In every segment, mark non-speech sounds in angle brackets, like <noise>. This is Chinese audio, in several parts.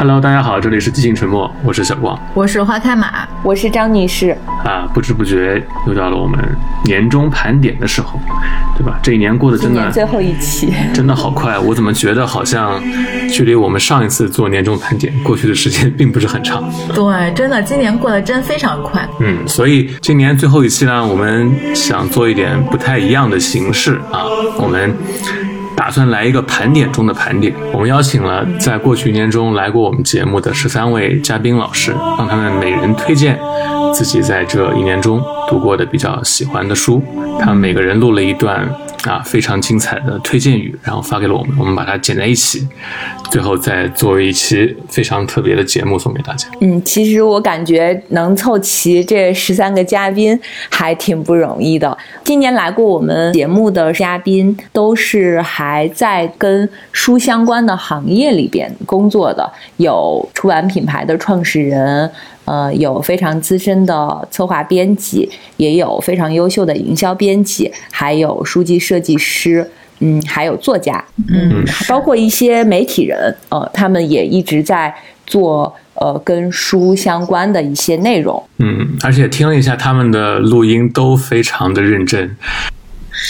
Hello，大家好，这里是寂静沉默，我是小光，我是花开马，我是张女士。啊，不知不觉又到了我们年终盘点的时候，对吧？这一年过得真的最后一期，<laughs> 真的好快。我怎么觉得好像距离我们上一次做年终盘点过去的时间并不是很长？对，真的，今年过得真非常快。嗯，所以今年最后一期呢，我们想做一点不太一样的形式啊，我们。打算来一个盘点中的盘点，我们邀请了在过去一年中来过我们节目的十三位嘉宾老师，让他们每人推荐自己在这一年中读过的比较喜欢的书，他们每个人录了一段。啊，非常精彩的推荐语，然后发给了我们，我们把它剪在一起，最后再作为一期非常特别的节目送给大家。嗯，其实我感觉能凑齐这十三个嘉宾还挺不容易的。今年来过我们节目的嘉宾都是还在跟书相关的行业里边工作的，有出版品牌的创始人。呃，有非常资深的策划编辑，也有非常优秀的营销编辑，还有书籍设计师，嗯，还有作家，嗯，包括一些媒体人，呃，他们也一直在做呃跟书相关的一些内容，嗯，而且听了一下他们的录音，都非常的认真。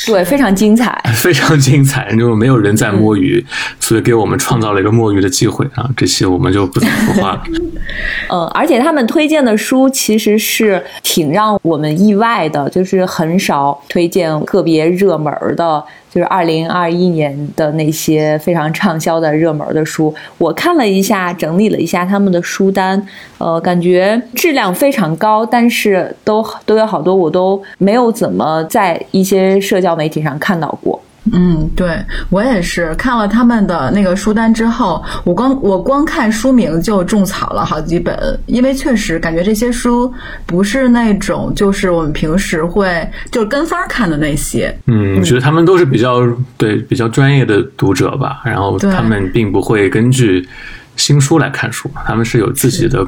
对，非常精彩，<laughs> 非常精彩。就没有人在摸鱼，所以给我们创造了一个摸鱼的机会啊！这期我们就不怎么说话了。嗯，<laughs> 而且他们推荐的书其实是挺让我们意外的，就是很少推荐特别热门的。就是二零二一年的那些非常畅销的热门的书，我看了一下，整理了一下他们的书单，呃，感觉质量非常高，但是都都有好多我都没有怎么在一些社交媒体上看到过。嗯，对我也是。看了他们的那个书单之后，我光我光看书名就种草了好几本，因为确实感觉这些书不是那种就是我们平时会就是跟风看的那些。嗯，我觉得他们都是比较对比较专业的读者吧，然后他们并不会根据新书来看书，他们是有自己的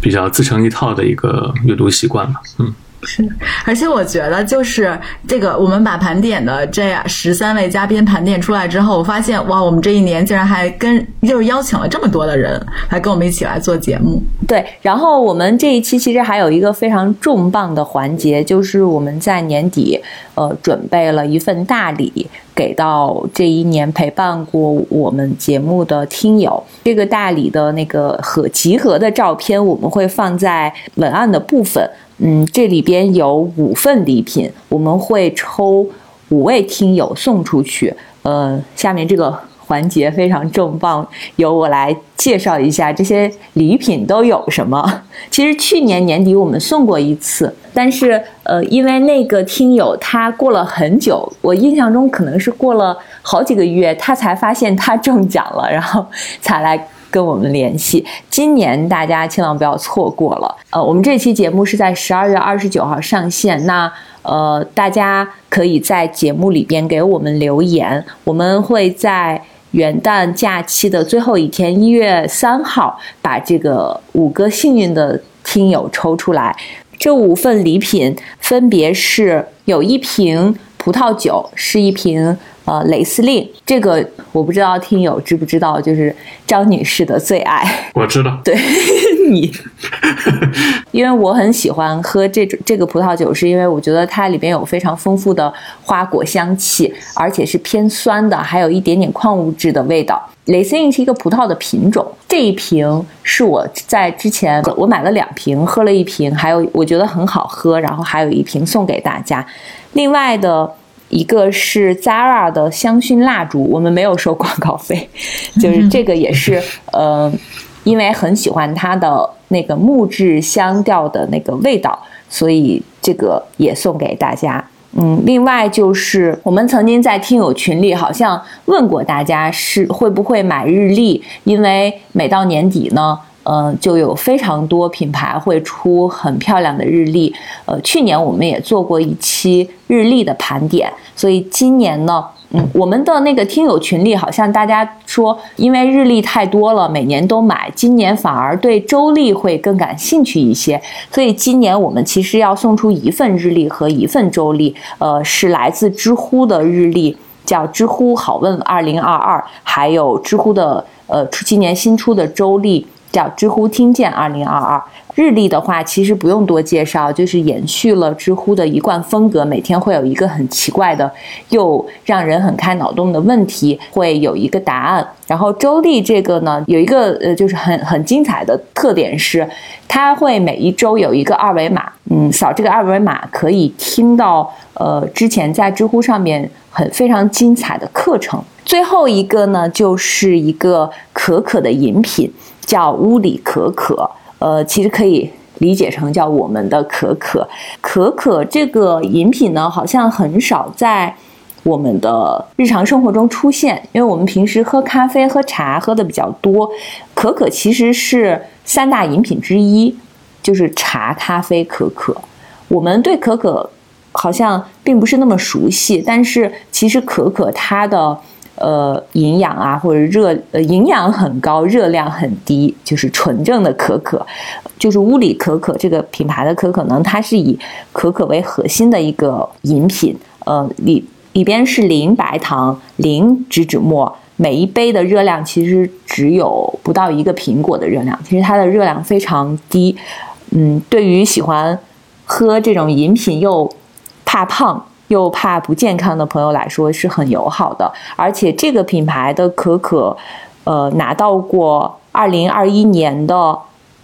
比较自成一套的一个阅读习惯嘛，嗯。是，<laughs> 而且我觉得就是这个，我们把盘点的这十三位嘉宾盘点出来之后，我发现哇，我们这一年竟然还跟就是邀请了这么多的人来跟我们一起来做节目。对，然后我们这一期其实还有一个非常重磅的环节，就是我们在年底呃准备了一份大礼给到这一年陪伴过我们节目的听友。这个大礼的那个和集合的照片，我们会放在文案的部分。嗯，这里边有五份礼品，我们会抽五位听友送出去。呃，下面这个环节非常重磅，由我来介绍一下这些礼品都有什么。其实去年年底我们送过一次，但是呃，因为那个听友他过了很久，我印象中可能是过了好几个月，他才发现他中奖了，然后才来。跟我们联系，今年大家千万不要错过了。呃，我们这期节目是在十二月二十九号上线，那呃，大家可以在节目里边给我们留言，我们会在元旦假期的最后一天，一月三号，把这个五个幸运的听友抽出来。这五份礼品分别是有一瓶葡萄酒，是一瓶。呃，雷司令，这个我不知道听友知不知道，就是张女士的最爱。<laughs> 我知道，对你，<laughs> 因为我很喜欢喝这种这个葡萄酒，是因为我觉得它里边有非常丰富的花果香气，而且是偏酸的，还有一点点矿物质的味道。雷司令是一个葡萄的品种，这一瓶是我在之前我买了两瓶，喝了一瓶，还有我觉得很好喝，然后还有一瓶送给大家。另外的。一个是 Zara 的香薰蜡烛，我们没有收广告费，<laughs> 就是这个也是，呃，因为很喜欢它的那个木质香调的那个味道，所以这个也送给大家。嗯，另外就是我们曾经在听友群里好像问过大家是会不会买日历，因为每到年底呢。嗯，就有非常多品牌会出很漂亮的日历。呃，去年我们也做过一期日历的盘点，所以今年呢，嗯，我们的那个听友群里好像大家说，因为日历太多了，每年都买，今年反而对周历会更感兴趣一些。所以今年我们其实要送出一份日历和一份周历，呃，是来自知乎的日历，叫知乎好问二零二二，还有知乎的呃今年新出的周历。叫知乎听见二零二二。日历的话，其实不用多介绍，就是延续了知乎的一贯风格，每天会有一个很奇怪的又让人很开脑洞的问题，会有一个答案。然后周历这个呢，有一个呃，就是很很精彩的特点是，它会每一周有一个二维码，嗯，扫这个二维码可以听到呃之前在知乎上面很非常精彩的课程。最后一个呢，就是一个可可的饮品，叫乌里可可。呃，其实可以理解成叫我们的可可。可可这个饮品呢，好像很少在我们的日常生活中出现，因为我们平时喝咖啡、喝茶喝的比较多。可可其实是三大饮品之一，就是茶、咖啡、可可。我们对可可好像并不是那么熟悉，但是其实可可它的。呃，营养啊，或者热，呃，营养很高，热量很低，就是纯正的可可，就是乌里可可这个品牌的可可呢，它是以可可为核心的一个饮品，呃，里里边是零白糖、零植脂末，每一杯的热量其实只有不到一个苹果的热量，其实它的热量非常低，嗯，对于喜欢喝这种饮品又怕胖。又怕不健康的朋友来说是很友好的，而且这个品牌的可可，呃，拿到过二零二一年的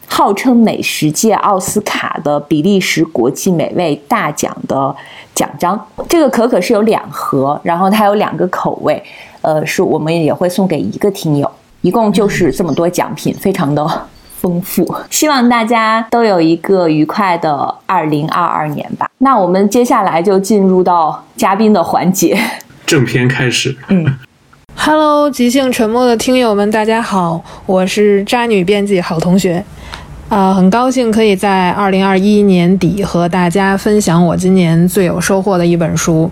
号称美食界奥斯卡的比利时国际美味大奖的奖章。这个可可是有两盒，然后它有两个口味，呃，是我们也会送给一个听友，一共就是这么多奖品，非常的。丰富，希望大家都有一个愉快的二零二二年吧。那我们接下来就进入到嘉宾的环节，正片开始。嗯，<laughs> Hello，即兴沉默的听友们，大家好，我是渣女编辑好同学，啊，很高兴可以在二零二一年底和大家分享我今年最有收获的一本书。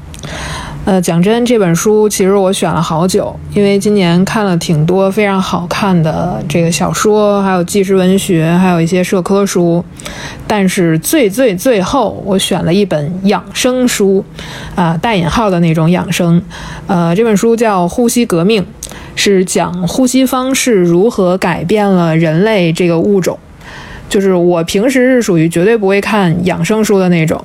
呃，讲真，这本书其实我选了好久，因为今年看了挺多非常好看的这个小说，还有纪实文学，还有一些社科书，但是最最最后，我选了一本养生书，啊，带引号的那种养生。呃，这本书叫《呼吸革命》，是讲呼吸方式如何改变了人类这个物种。就是我平时是属于绝对不会看养生书的那种。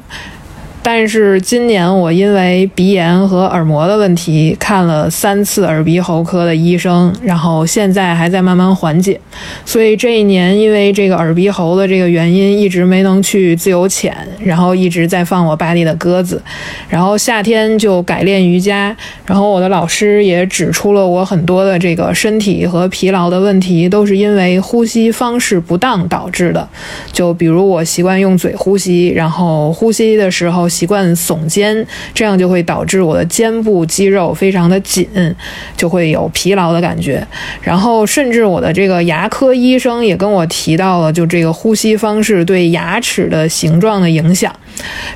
但是今年我因为鼻炎和耳膜的问题看了三次耳鼻喉科的医生，然后现在还在慢慢缓解，所以这一年因为这个耳鼻喉的这个原因一直没能去自由潜，然后一直在放我巴黎的鸽子，然后夏天就改练瑜伽，然后我的老师也指出了我很多的这个身体和疲劳的问题都是因为呼吸方式不当导致的，就比如我习惯用嘴呼吸，然后呼吸的时候。习惯耸肩，这样就会导致我的肩部肌肉非常的紧，就会有疲劳的感觉。然后，甚至我的这个牙科医生也跟我提到了，就这个呼吸方式对牙齿的形状的影响。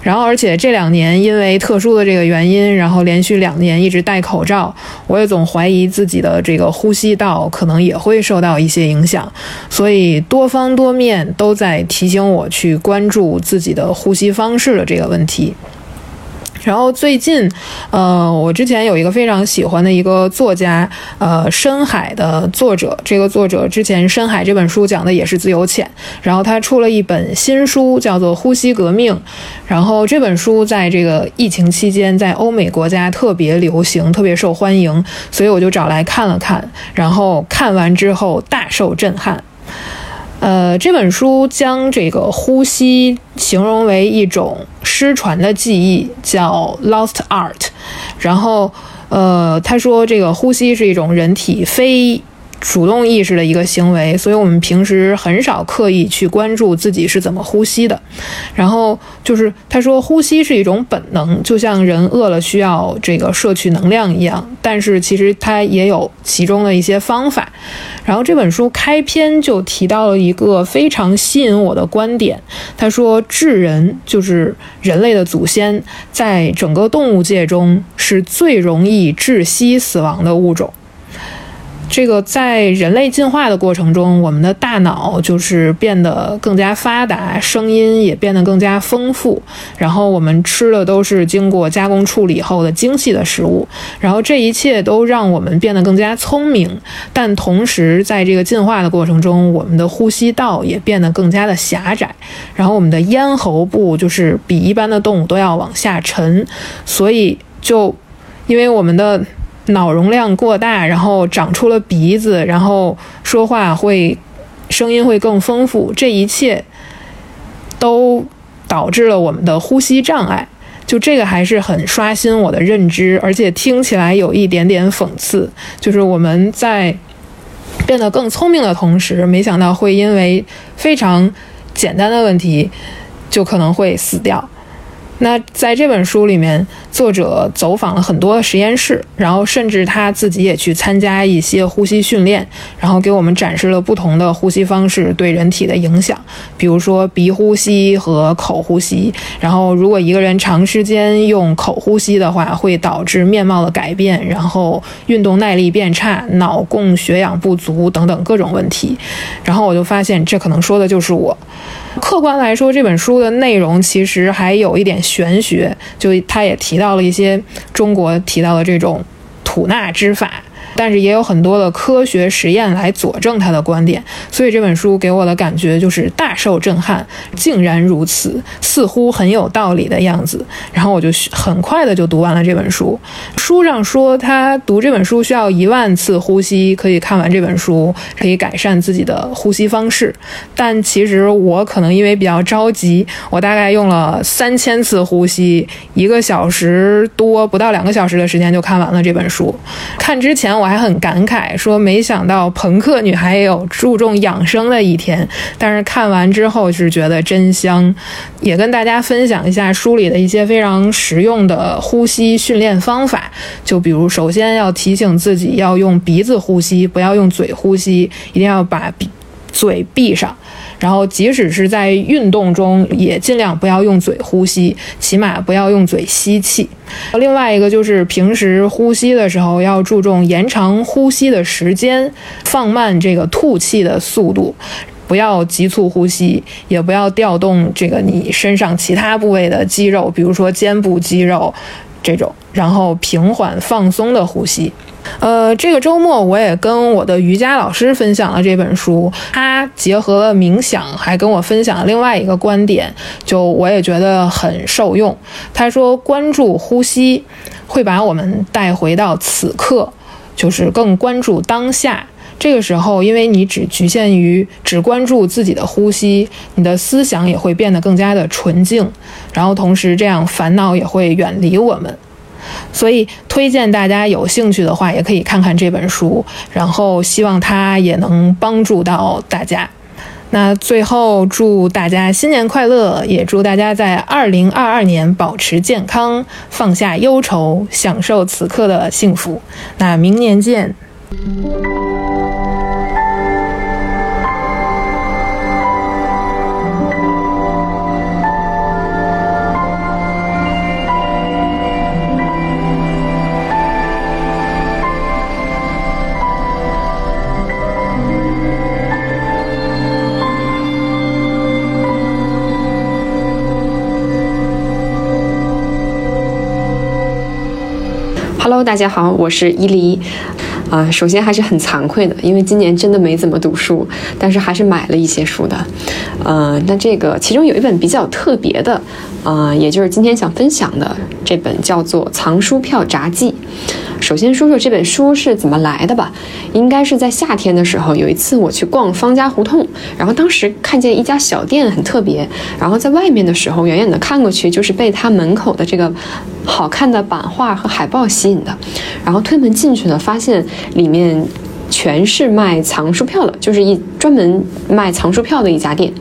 然后，而且这两年因为特殊的这个原因，然后连续两年一直戴口罩，我也总怀疑自己的这个呼吸道可能也会受到一些影响。所以，多方多面都在提醒我去关注自己的呼吸方式的这个问题。然后最近，呃，我之前有一个非常喜欢的一个作家，呃，深海的作者。这个作者之前《深海》这本书讲的也是自由潜，然后他出了一本新书，叫做《呼吸革命》。然后这本书在这个疫情期间，在欧美国家特别流行，特别受欢迎，所以我就找来看了看。然后看完之后大受震撼。呃，这本书将这个呼吸形容为一种失传的记忆，叫 lost art。然后，呃，他说这个呼吸是一种人体非。主动意识的一个行为，所以我们平时很少刻意去关注自己是怎么呼吸的。然后就是他说，呼吸是一种本能，就像人饿了需要这个摄取能量一样。但是其实它也有其中的一些方法。然后这本书开篇就提到了一个非常吸引我的观点，他说，智人就是人类的祖先，在整个动物界中是最容易窒息死亡的物种。这个在人类进化的过程中，我们的大脑就是变得更加发达，声音也变得更加丰富。然后我们吃的都是经过加工处理后的精细的食物。然后这一切都让我们变得更加聪明。但同时，在这个进化的过程中，我们的呼吸道也变得更加的狭窄。然后我们的咽喉部就是比一般的动物都要往下沉。所以就因为我们的。脑容量过大，然后长出了鼻子，然后说话会声音会更丰富，这一切都导致了我们的呼吸障碍。就这个还是很刷新我的认知，而且听起来有一点点讽刺。就是我们在变得更聪明的同时，没想到会因为非常简单的问题，就可能会死掉。那在这本书里面，作者走访了很多实验室，然后甚至他自己也去参加一些呼吸训练，然后给我们展示了不同的呼吸方式对人体的影响，比如说鼻呼吸和口呼吸。然后，如果一个人长时间用口呼吸的话，会导致面貌的改变，然后运动耐力变差、脑供血氧不足等等各种问题。然后我就发现，这可能说的就是我。客观来说，这本书的内容其实还有一点玄学，就他也提到了一些中国提到的这种吐纳之法。但是也有很多的科学实验来佐证他的观点，所以这本书给我的感觉就是大受震撼，竟然如此，似乎很有道理的样子。然后我就很快的就读完了这本书。书上说他读这本书需要一万次呼吸可以看完这本书，可以改善自己的呼吸方式。但其实我可能因为比较着急，我大概用了三千次呼吸，一个小时多不到两个小时的时间就看完了这本书。看之前我。我还很感慨，说没想到朋克女孩也有注重养生的一天。但是看完之后是觉得真香，也跟大家分享一下书里的一些非常实用的呼吸训练方法。就比如，首先要提醒自己要用鼻子呼吸，不要用嘴呼吸，一定要把鼻嘴闭上。然后，即使是在运动中，也尽量不要用嘴呼吸，起码不要用嘴吸气。另外一个就是平时呼吸的时候，要注重延长呼吸的时间，放慢这个吐气的速度，不要急促呼吸，也不要调动这个你身上其他部位的肌肉，比如说肩部肌肉这种，然后平缓放松的呼吸。呃，这个周末我也跟我的瑜伽老师分享了这本书，他结合了冥想，还跟我分享了另外一个观点，就我也觉得很受用。他说，关注呼吸会把我们带回到此刻，就是更关注当下。这个时候，因为你只局限于只关注自己的呼吸，你的思想也会变得更加的纯净，然后同时这样烦恼也会远离我们。所以，推荐大家有兴趣的话，也可以看看这本书，然后希望它也能帮助到大家。那最后，祝大家新年快乐，也祝大家在二零二二年保持健康，放下忧愁，享受此刻的幸福。那明年见。大家好，我是伊犁。啊，首先还是很惭愧的，因为今年真的没怎么读书，但是还是买了一些书的。呃，那这个其中有一本比较特别的，啊，也就是今天想分享的这本叫做《藏书票札记》。首先说说这本书是怎么来的吧，应该是在夏天的时候，有一次我去逛方家胡同，然后当时看见一家小店很特别，然后在外面的时候，远远的看过去就是被它门口的这个好看的版画和海报吸引的，然后推门进去呢，发现里面全是卖藏书票的，就是一专门卖藏书票的一家店。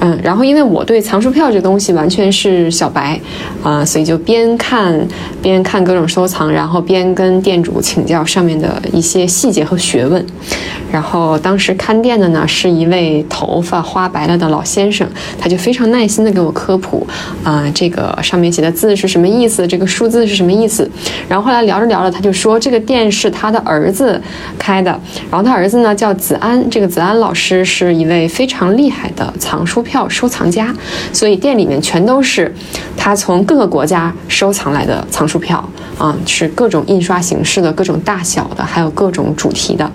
嗯，然后因为我对藏书票这东西完全是小白，啊、所以就边看边看各种收藏，然后边跟店主请教上面的一些细节和学问。然后当时看店的呢是一位头发花白了的老先生，他就非常耐心的给我科普，啊、这个上面写的字是什么意思，这个数字是什么意思。然后后来聊着聊着，他就说这个店是他的儿子开的，然后他儿子呢叫子安，这个子安老师是一位非常厉害的藏书票收藏家，所以店里面全都是他从各个国家收藏来的藏书票啊，是各种印刷形式的、各种大小的，还有各种主题的。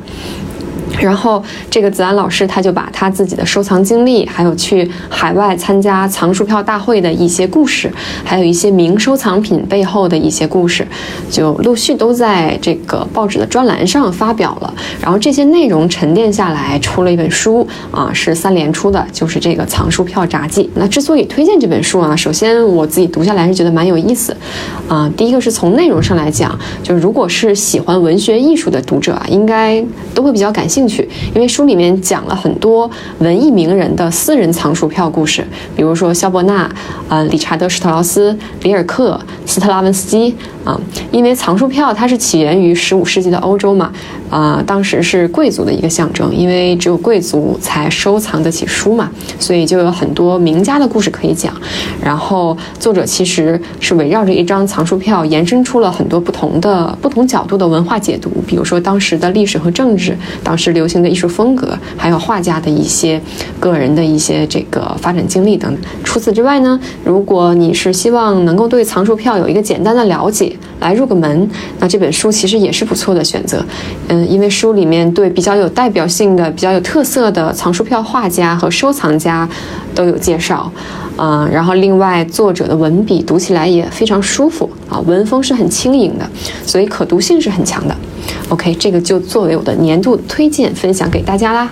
然后这个子安老师他就把他自己的收藏经历，还有去海外参加藏书票大会的一些故事，还有一些名收藏品背后的一些故事，就陆续都在这个报纸的专栏上发表了。然后这些内容沉淀下来，出了一本书啊，是三联出的，就是这个《藏书票札记》。那之所以推荐这本书啊，首先我自己读下来是觉得蛮有意思，啊，第一个是从内容上来讲，就是如果是喜欢文学艺术的读者啊，应该都会比较感兴，因为书里面讲了很多文艺名人的私人藏书票故事，比如说肖伯纳、呃理查德施特劳斯、里尔克、斯特拉文斯基啊，因为藏书票它是起源于十五世纪的欧洲嘛，啊，当时是贵族的一个象征，因为只有贵族才收藏得起书嘛，所以就有很多名家的故事可以讲。然后作者其实是围绕着一张藏书票延伸出了很多不同的、不同角度的文化解读，比如说当时的历史和政治，当时流行的艺术风格，还有画家的一些个人的一些这个发展经历等等。除此之外呢，如果你是希望能够对藏书票有一个简单的了解，来入个门，那这本书其实也是不错的选择。嗯，因为书里面对比较有代表性的、比较有特色的藏书票画家和收藏家都有介绍。啊、然后另外作者的文笔读起来也非常舒服啊，文风是很轻盈的，所以可读性是很强的。OK，这个就作为我的年度推荐分享给大家啦。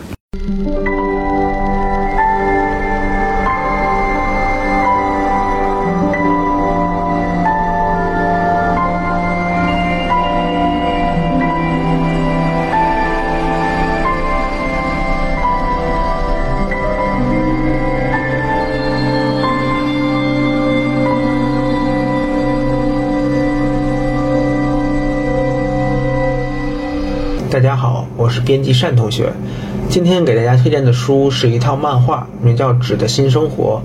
编辑单同学。今天给大家推荐的书是一套漫画，名叫《纸的新生活》。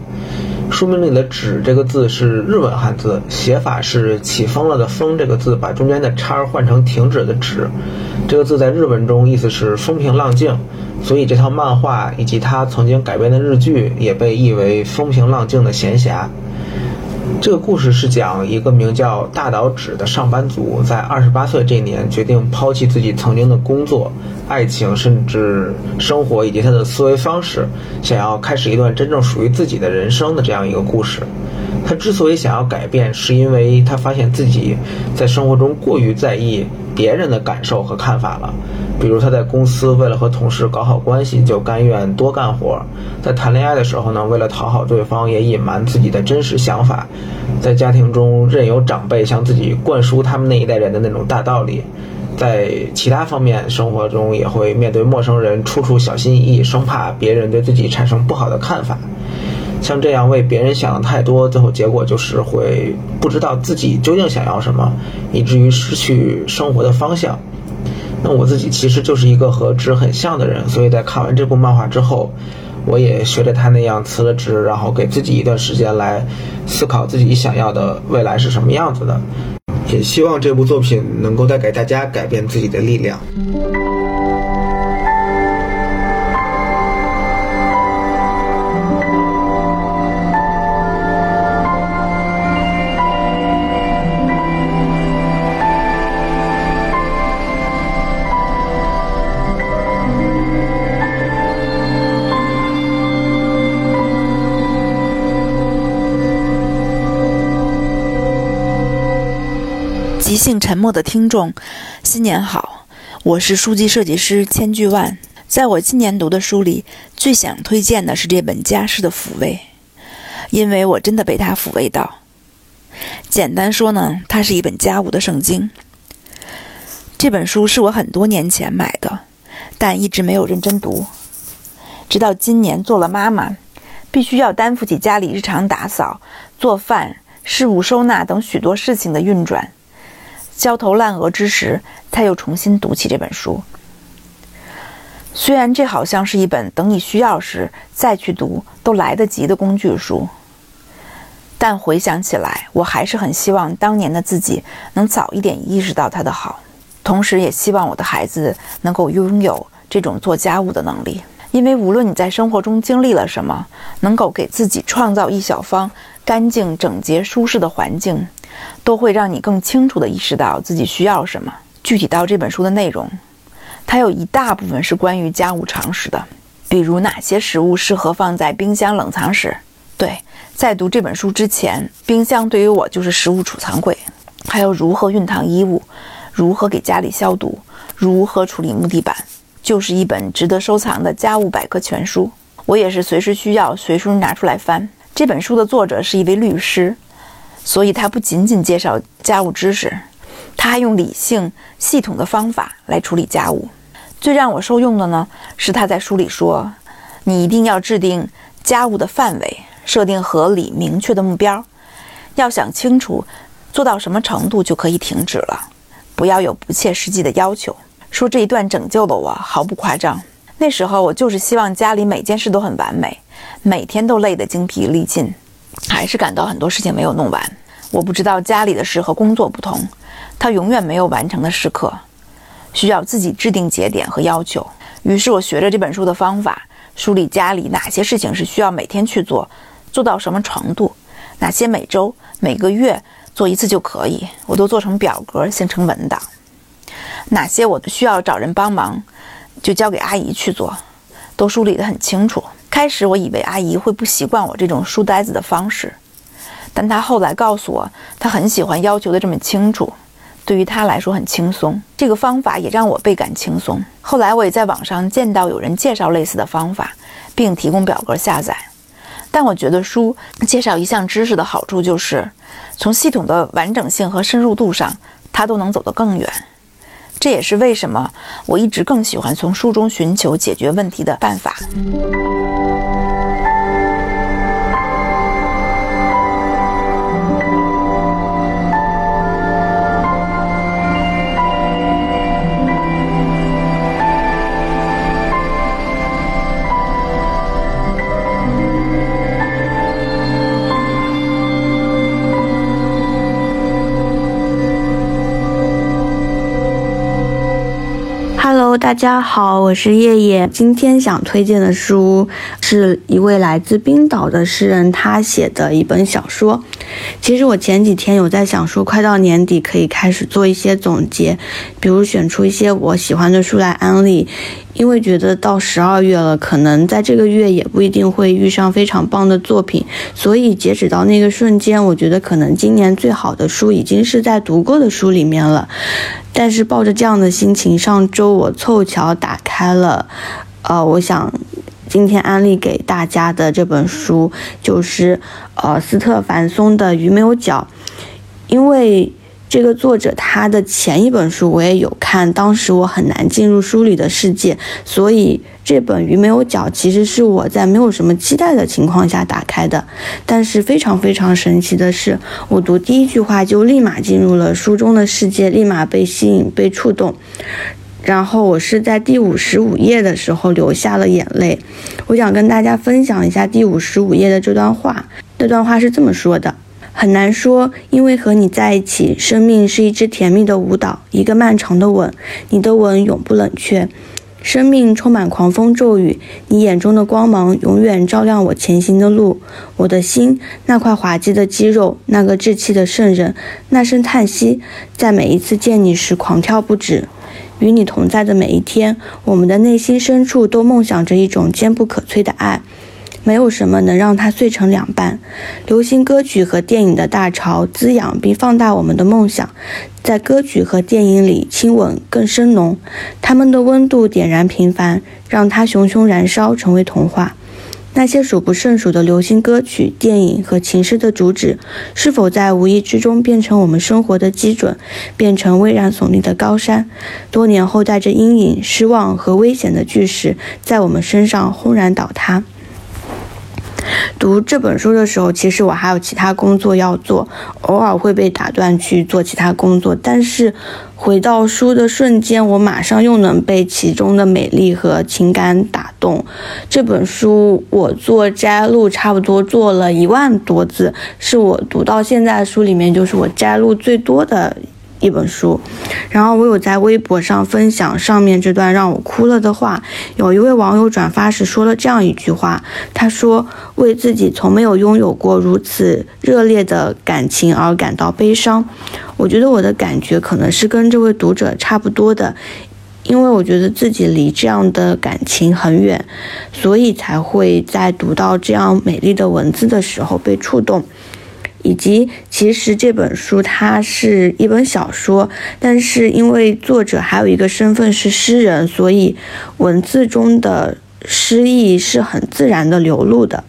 书名里的“纸”这个字是日文汉字，写法是起风了的“风”这个字，把中间的叉换成停止的“止”。这个字在日文中意思是风平浪静，所以这套漫画以及它曾经改编的日剧也被译为风平浪静的闲暇。这个故事是讲一个名叫大岛指的上班族，在二十八岁这年决定抛弃自己曾经的工作、爱情，甚至生活以及他的思维方式，想要开始一段真正属于自己的人生的这样一个故事。他之所以想要改变，是因为他发现自己在生活中过于在意别人的感受和看法了。比如他在公司为了和同事搞好关系，就甘愿多干活；在谈恋爱的时候呢，为了讨好对方，也隐瞒自己的真实想法；在家庭中任由长辈向自己灌输他们那一代人的那种大道理；在其他方面生活中，也会面对陌生人处处小心翼翼，生怕别人对自己产生不好的看法。像这样为别人想的太多，最后结果就是会不知道自己究竟想要什么，以至于失去生活的方向。那我自己其实就是一个和纸很像的人，所以在看完这部漫画之后，我也学着他那样辞了职，然后给自己一段时间来思考自己想要的未来是什么样子的。也希望这部作品能够带给大家改变自己的力量。即兴沉默的听众，新年好！我是书籍设计师千句万。在我今年读的书里，最想推荐的是这本《家事的抚慰》，因为我真的被它抚慰到。简单说呢，它是一本家务的圣经。这本书是我很多年前买的，但一直没有认真读。直到今年做了妈妈，必须要担负起家里日常打扫、做饭、事务收纳等许多事情的运转。焦头烂额之时，才又重新读起这本书。虽然这好像是一本等你需要时再去读都来得及的工具书，但回想起来，我还是很希望当年的自己能早一点意识到它的好，同时也希望我的孩子能够拥有这种做家务的能力。因为无论你在生活中经历了什么，能够给自己创造一小方干净、整洁、舒适的环境，都会让你更清楚地意识到自己需要什么。具体到这本书的内容。它有一大部分是关于家务常识的，比如哪些食物适合放在冰箱冷藏室。对，在读这本书之前，冰箱对于我就是食物储藏柜。还有如何熨烫衣物，如何给家里消毒，如何处理木地板，就是一本值得收藏的家务百科全书。我也是随时需要随书拿出来翻。这本书的作者是一位律师，所以他不仅仅介绍家务知识。他还用理性、系统的方法来处理家务。最让我受用的呢，是他在书里说：“你一定要制定家务的范围，设定合理明确的目标，要想清楚做到什么程度就可以停止了，不要有不切实际的要求。”说这一段拯救了我，毫不夸张。那时候我就是希望家里每件事都很完美，每天都累得精疲力尽，还是感到很多事情没有弄完。我不知道家里的事和工作不同。他永远没有完成的时刻，需要自己制定节点和要求。于是我学着这本书的方法，梳理家里哪些事情是需要每天去做，做到什么程度；哪些每周、每个月做一次就可以，我都做成表格，形成文档。哪些我需要找人帮忙，就交给阿姨去做，都梳理得很清楚。开始我以为阿姨会不习惯我这种书呆子的方式，但她后来告诉我，她很喜欢要求的这么清楚。对于她来说很轻松，这个方法也让我倍感轻松。后来我也在网上见到有人介绍类似的方法，并提供表格下载。但我觉得书介绍一项知识的好处就是，从系统的完整性和深入度上，它都能走得更远。这也是为什么我一直更喜欢从书中寻求解决问题的办法。大家好，我是叶叶。今天想推荐的书是一位来自冰岛的诗人他写的一本小说。其实我前几天有在想说，快到年底可以开始做一些总结，比如选出一些我喜欢的书来安利。因为觉得到十二月了，可能在这个月也不一定会遇上非常棒的作品，所以截止到那个瞬间，我觉得可能今年最好的书已经是在读过的书里面了。但是抱着这样的心情，上周我凑巧打开了，呃，我想今天安利给大家的这本书就是呃斯特凡松的《鱼没有脚》，因为。这个作者他的前一本书我也有看，当时我很难进入书里的世界，所以这本《鱼没有脚》其实是我在没有什么期待的情况下打开的。但是非常非常神奇的是，我读第一句话就立马进入了书中的世界，立马被吸引、被触动。然后我是在第五十五页的时候流下了眼泪。我想跟大家分享一下第五十五页的这段话，这段话是这么说的。很难说，因为和你在一起，生命是一支甜蜜的舞蹈，一个漫长的吻。你的吻永不冷却，生命充满狂风骤雨。你眼中的光芒永远照亮我前行的路。我的心，那块滑稽的肌肉，那个稚气的圣人，那声叹息，在每一次见你时狂跳不止。与你同在的每一天，我们的内心深处都梦想着一种坚不可摧的爱。没有什么能让它碎成两半。流行歌曲和电影的大潮滋养并放大我们的梦想，在歌曲和电影里，亲吻更深浓，它们的温度点燃平凡，让它熊熊燃烧，成为童话。那些数不胜数的流行歌曲、电影和情诗的主旨，是否在无意之中变成我们生活的基准，变成巍然耸立的高山？多年后，带着阴影、失望和危险的巨石，在我们身上轰然倒塌。读这本书的时候，其实我还有其他工作要做，偶尔会被打断去做其他工作。但是回到书的瞬间，我马上又能被其中的美丽和情感打动。这本书我做摘录，差不多做了一万多字，是我读到现在书里面，就是我摘录最多的。一本书，然后我有在微博上分享上面这段让我哭了的话。有一位网友转发时说了这样一句话，他说：“为自己从没有拥有过如此热烈的感情而感到悲伤。”我觉得我的感觉可能是跟这位读者差不多的，因为我觉得自己离这样的感情很远，所以才会在读到这样美丽的文字的时候被触动。以及，其实这本书它是一本小说，但是因为作者还有一个身份是诗人，所以文字中的。诗意是很自然的流露的，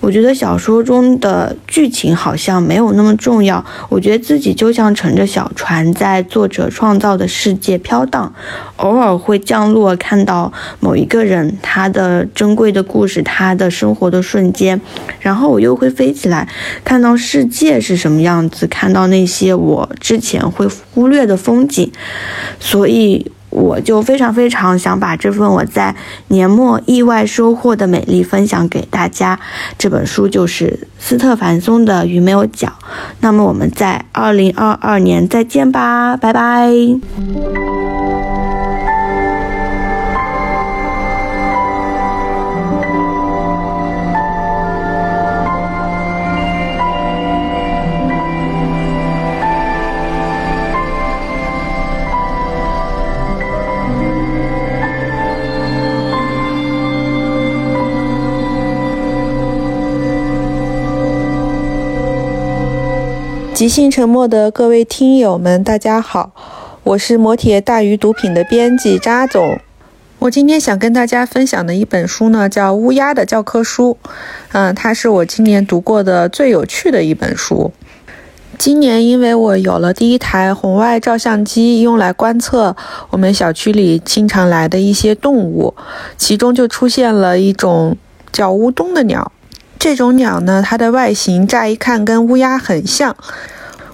我觉得小说中的剧情好像没有那么重要。我觉得自己就像乘着小船在作者创造的世界飘荡，偶尔会降落，看到某一个人他的珍贵的故事，他的生活的瞬间，然后我又会飞起来，看到世界是什么样子，看到那些我之前会忽略的风景，所以。我就非常非常想把这份我在年末意外收获的美丽分享给大家。这本书就是斯特凡松的《鱼没有脚》。那么我们在二零二二年再见吧，拜拜。即兴沉默的各位听友们，大家好，我是磨铁大鱼毒品的编辑扎总。我今天想跟大家分享的一本书呢，叫《乌鸦的教科书》。嗯，它是我今年读过的最有趣的一本书。今年因为我有了第一台红外照相机，用来观测我们小区里经常来的一些动物，其中就出现了一种叫乌冬的鸟。这种鸟呢，它的外形乍一看跟乌鸦很像，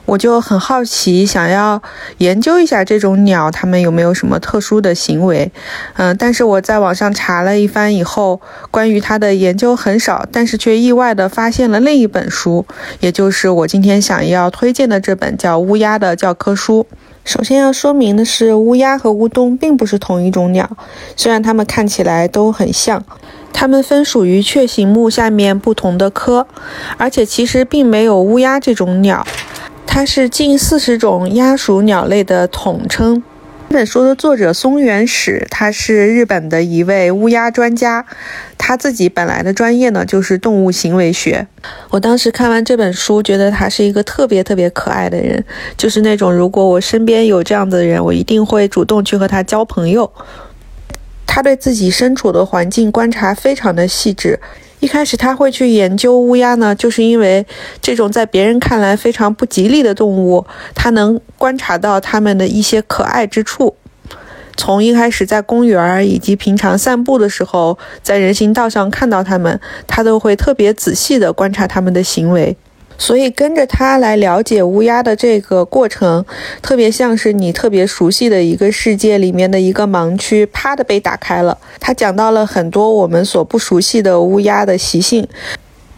我就很好奇，想要研究一下这种鸟，它们有没有什么特殊的行为。嗯，但是我在网上查了一番以后，关于它的研究很少，但是却意外的发现了另一本书，也就是我今天想要推荐的这本叫《乌鸦的教科书》。首先要说明的是，乌鸦和乌冬并不是同一种鸟，虽然它们看起来都很像。它们分属于雀形目下面不同的科，而且其实并没有乌鸦这种鸟，它是近四十种鸦属鸟类的统称。这本书的作者松原史，他是日本的一位乌鸦专家，他自己本来的专业呢就是动物行为学。我当时看完这本书，觉得他是一个特别特别可爱的人，就是那种如果我身边有这样的人，我一定会主动去和他交朋友。他对自己身处的环境观察非常的细致。一开始他会去研究乌鸦呢，就是因为这种在别人看来非常不吉利的动物，他能观察到它们的一些可爱之处。从一开始在公园以及平常散步的时候，在人行道上看到它们，他都会特别仔细地观察它们的行为。所以跟着他来了解乌鸦的这个过程，特别像是你特别熟悉的一个世界里面的一个盲区，啪的被打开了。他讲到了很多我们所不熟悉的乌鸦的习性，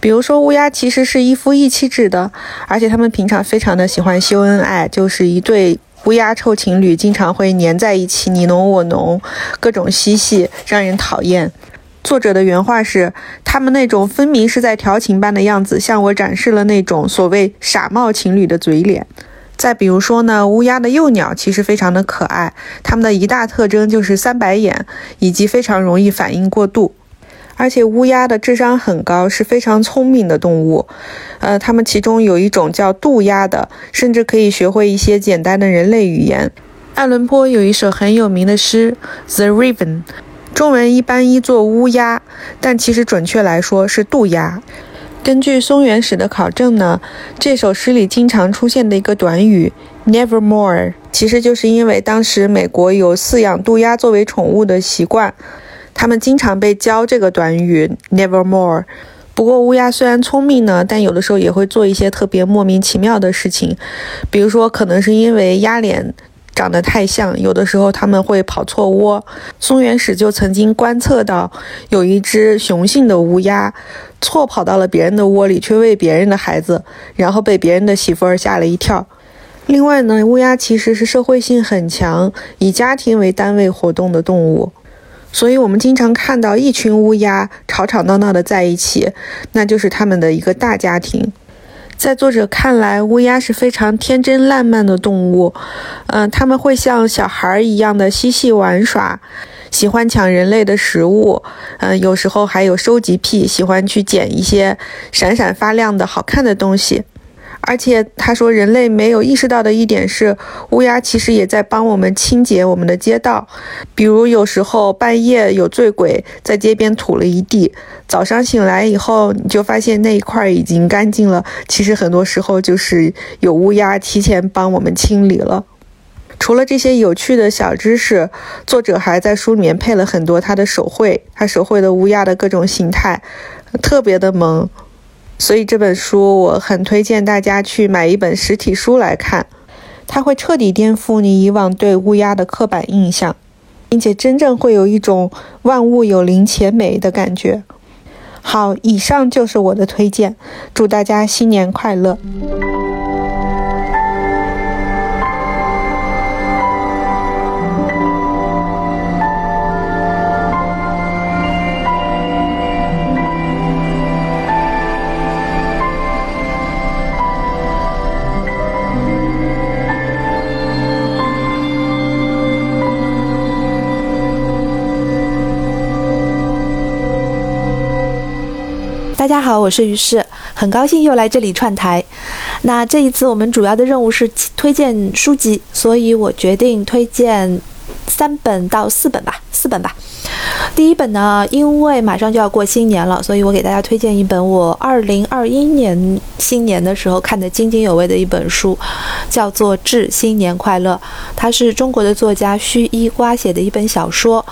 比如说乌鸦其实是一夫一妻制的，而且他们平常非常的喜欢秀恩爱，就是一对乌鸦臭情侣，经常会黏在一起，你侬我侬，各种嬉戏，让人讨厌。作者的原话是：“他们那种分明是在调情般的样子，向我展示了那种所谓傻帽情侣的嘴脸。”再比如说呢，乌鸦的幼鸟其实非常的可爱，它们的一大特征就是三白眼，以及非常容易反应过度。而且乌鸦的智商很高，是非常聪明的动物。呃，它们其中有一种叫渡鸦的，甚至可以学会一些简单的人类语言。爱伦坡有一首很有名的诗《The Raven》。中文一般译作乌鸦，但其实准确来说是渡鸦。根据松原史的考证呢，这首诗里经常出现的一个短语 “nevermore”，其实就是因为当时美国有饲养渡鸦作为宠物的习惯，他们经常被教这个短语 “nevermore”。不过乌鸦虽然聪明呢，但有的时候也会做一些特别莫名其妙的事情，比如说可能是因为鸭脸长得太像，有的时候它们会跑错窝。松原史就曾经观测到有一只雄性的乌鸦错跑到了别人的窝里，去喂别人的孩子，然后被别人的媳妇儿吓了一跳。另外呢，乌鸦其实是社会性很强，以家庭为单位活动的动物。所以，我们经常看到一群乌鸦吵吵闹闹的在一起，那就是他们的一个大家庭。在作者看来，乌鸦是非常天真烂漫的动物，嗯，他们会像小孩一样的嬉戏玩耍，喜欢抢人类的食物，嗯，有时候还有收集癖，喜欢去捡一些闪闪发亮的好看的东西。而且他说，人类没有意识到的一点是，乌鸦其实也在帮我们清洁我们的街道。比如有时候半夜有醉鬼在街边吐了一地，早上醒来以后，你就发现那一块已经干净了。其实很多时候就是有乌鸦提前帮我们清理了。除了这些有趣的小知识，作者还在书里面配了很多他的手绘，他手绘的乌鸦的各种形态，特别的萌。所以这本书我很推荐大家去买一本实体书来看，它会彻底颠覆你以往对乌鸦的刻板印象，并且真正会有一种万物有灵且美的感觉。好，以上就是我的推荐，祝大家新年快乐。大家好，我是于适，很高兴又来这里串台。那这一次我们主要的任务是推荐书籍，所以我决定推荐三本到四本吧，四本吧。第一本呢，因为马上就要过新年了，所以我给大家推荐一本我二零二一年新年的时候看得津津有味的一本书，叫做《致新年快乐》。它是中国的作家须伊瓜写的一本小说。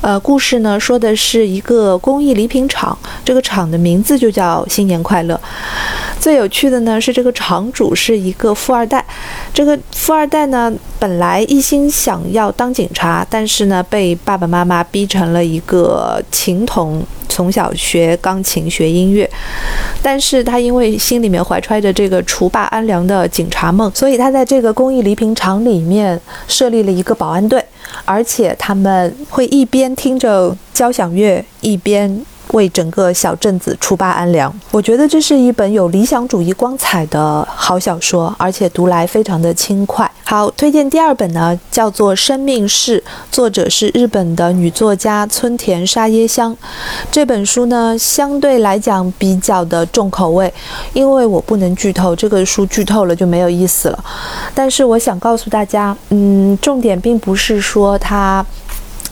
呃，故事呢说的是一个工艺礼品厂，这个厂的名字就叫新年快乐。最有趣的呢是这个厂主是一个富二代，这个富二代呢本来一心想要当警察，但是呢被爸爸妈妈逼成了一个琴童，从小学钢琴学音乐，但是他因为心里面怀揣着这个除霸安良的警察梦，所以他在这个公益礼品厂里面设立了一个保安队，而且他们会一边听着交响乐一边。为整个小镇子除霸安良，我觉得这是一本有理想主义光彩的好小说，而且读来非常的轻快。好，推荐第二本呢，叫做《生命是》，作者是日本的女作家村田沙耶香。这本书呢，相对来讲比较的重口味，因为我不能剧透，这个书剧透了就没有意思了。但是我想告诉大家，嗯，重点并不是说它。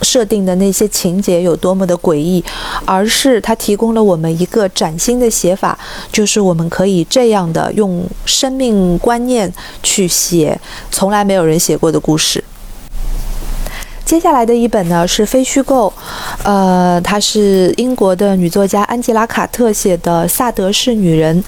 设定的那些情节有多么的诡异，而是它提供了我们一个崭新的写法，就是我们可以这样的用生命观念去写从来没有人写过的故事。接下来的一本呢是非虚构，呃，它是英国的女作家安吉拉·卡特写的《萨德是女人》。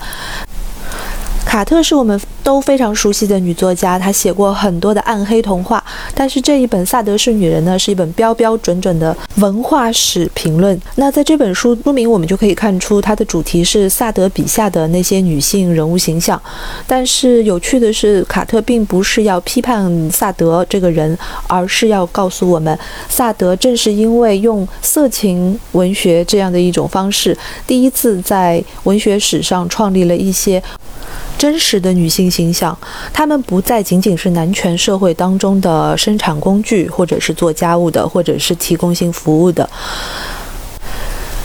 卡特是我们都非常熟悉的女作家，她写过很多的暗黑童话。但是这一本《萨德是女人》呢，是一本标标准准的文化史评论。那在这本书书名，我们就可以看出它的主题是萨德笔下的那些女性人物形象。但是有趣的是，卡特并不是要批判萨德这个人，而是要告诉我们，萨德正是因为用色情文学这样的一种方式，第一次在文学史上创立了一些。真实的女性形象，她们不再仅仅是男权社会当中的生产工具，或者是做家务的，或者是提供性服务的。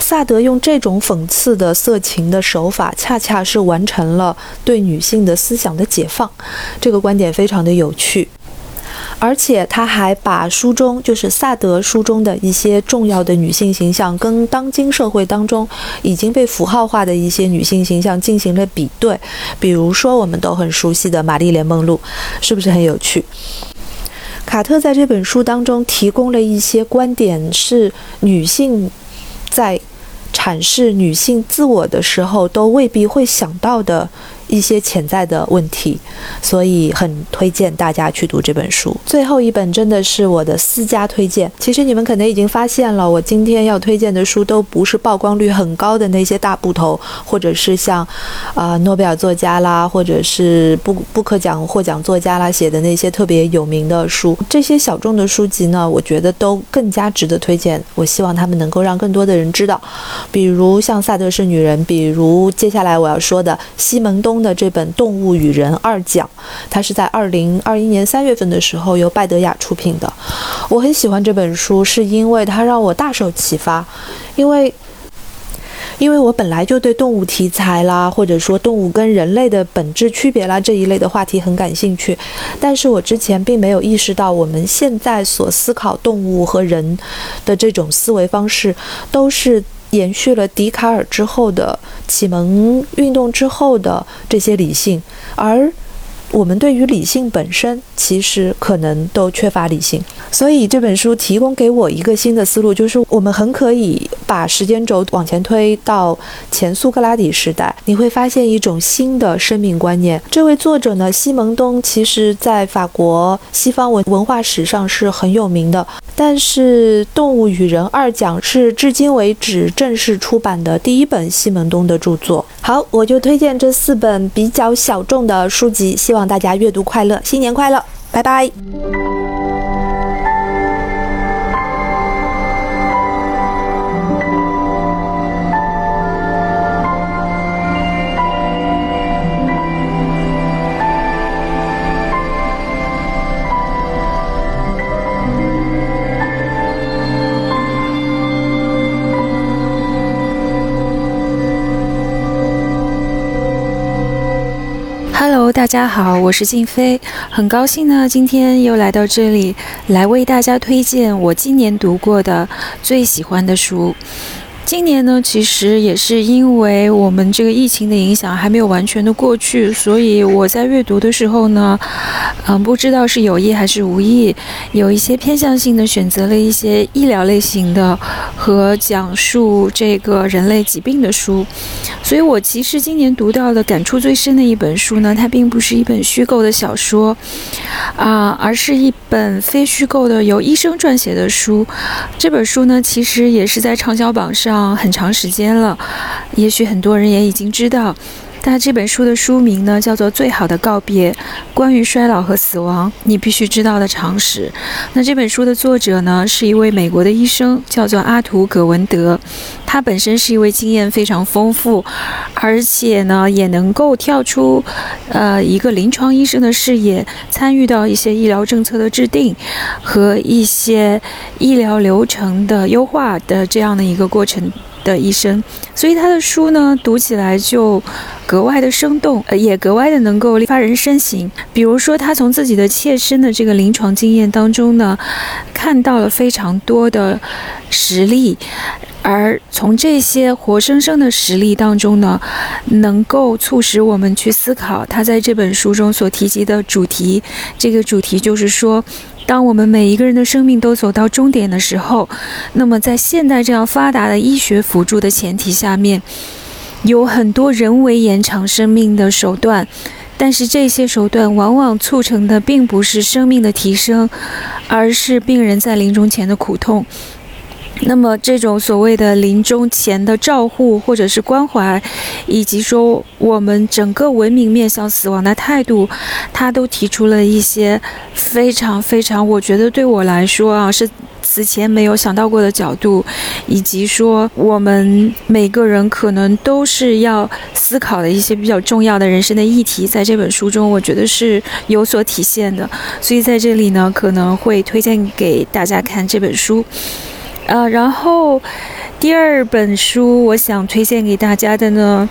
萨德用这种讽刺的色情的手法，恰恰是完成了对女性的思想的解放。这个观点非常的有趣。而且他还把书中就是萨德书中的一些重要的女性形象，跟当今社会当中已经被符号化的一些女性形象进行了比对。比如说我们都很熟悉的玛丽莲梦露，是不是很有趣？卡特在这本书当中提供了一些观点，是女性在阐释女性自我的时候都未必会想到的。一些潜在的问题，所以很推荐大家去读这本书。最后一本真的是我的私家推荐。其实你们可能已经发现了，我今天要推荐的书都不是曝光率很高的那些大部头，或者是像，啊诺贝尔作家啦，或者是布布克奖获奖作家啦写的那些特别有名的书。这些小众的书籍呢，我觉得都更加值得推荐。我希望他们能够让更多的人知道，比如像《萨德是女人》，比如接下来我要说的西蒙东。的这本《动物与人》二讲，它是在二零二一年三月份的时候由拜德雅出品的。我很喜欢这本书，是因为它让我大受启发。因为，因为我本来就对动物题材啦，或者说动物跟人类的本质区别啦这一类的话题很感兴趣。但是我之前并没有意识到，我们现在所思考动物和人的这种思维方式，都是。延续了笛卡尔之后的启蒙运动之后的这些理性，而。我们对于理性本身，其实可能都缺乏理性，所以这本书提供给我一个新的思路，就是我们很可以把时间轴往前推到前苏格拉底时代，你会发现一种新的生命观念。这位作者呢，西蒙东，其实在法国西方文文化史上是很有名的，但是《动物与人》二讲是至今为止正式出版的第一本西蒙东的著作。好，我就推荐这四本比较小众的书籍，希望。大家阅读快乐，新年快乐，拜拜。大家好，我是静飞，很高兴呢，今天又来到这里，来为大家推荐我今年读过的最喜欢的书。今年呢，其实也是因为我们这个疫情的影响还没有完全的过去，所以我在阅读的时候呢，嗯，不知道是有意还是无意，有一些偏向性的选择了一些医疗类型的和讲述这个人类疾病的书。所以我其实今年读到的感触最深的一本书呢，它并不是一本虚构的小说，啊，而是一本非虚构的由医生撰写的书。这本书呢，其实也是在畅销榜上。很长时间了，也许很多人也已经知道。那这本书的书名呢，叫做《最好的告别：关于衰老和死亡你必须知道的常识》。那这本书的作者呢，是一位美国的医生，叫做阿图·葛文德。他本身是一位经验非常丰富，而且呢，也能够跳出呃一个临床医生的视野，参与到一些医疗政策的制定和一些医疗流程的优化的这样的一个过程。的一生，所以他的书呢读起来就格外的生动，呃，也格外的能够发人深省。比如说，他从自己的切身的这个临床经验当中呢，看到了非常多的实例，而从这些活生生的实例当中呢，能够促使我们去思考他在这本书中所提及的主题。这个主题就是说。当我们每一个人的生命都走到终点的时候，那么在现代这样发达的医学辅助的前提下面，有很多人为延长生命的手段，但是这些手段往往促成的并不是生命的提升，而是病人在临终前的苦痛。那么，这种所谓的临终前的照护，或者是关怀，以及说我们整个文明面向死亡的态度，他都提出了一些非常非常，我觉得对我来说啊，是此前没有想到过的角度，以及说我们每个人可能都是要思考的一些比较重要的人生的议题，在这本书中，我觉得是有所体现的。所以在这里呢，可能会推荐给大家看这本书。呃，然后第二本书我想推荐给大家的呢，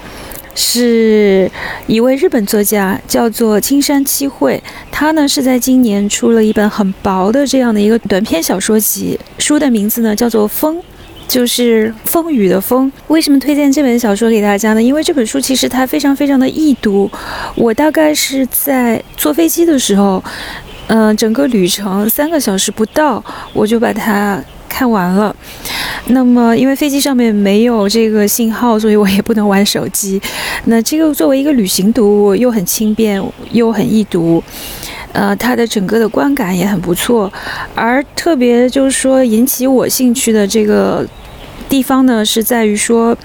是一位日本作家，叫做青山七惠。他呢是在今年出了一本很薄的这样的一个短篇小说集，书的名字呢叫做《风》，就是风雨的风。为什么推荐这本小说给大家呢？因为这本书其实它非常非常的易读。我大概是在坐飞机的时候，嗯，整个旅程三个小时不到，我就把它。看完了，那么因为飞机上面没有这个信号，所以我也不能玩手机。<laughs> 那这个作为一个旅行读物，又很轻便，又很易读。呃，它的整个的观感也很不错，而特别就是说引起我兴趣的这个地方呢，是在于说，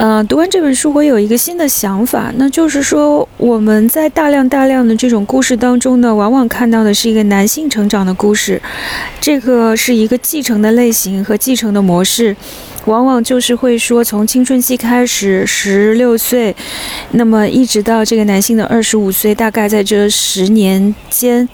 呃，读完这本书，我有一个新的想法，那就是说，我们在大量大量的这种故事当中呢，往往看到的是一个男性成长的故事，这个是一个继承的类型和继承的模式。往往就是会说，从青春期开始，十六岁，那么一直到这个男性的二十五岁，大概在这十年间，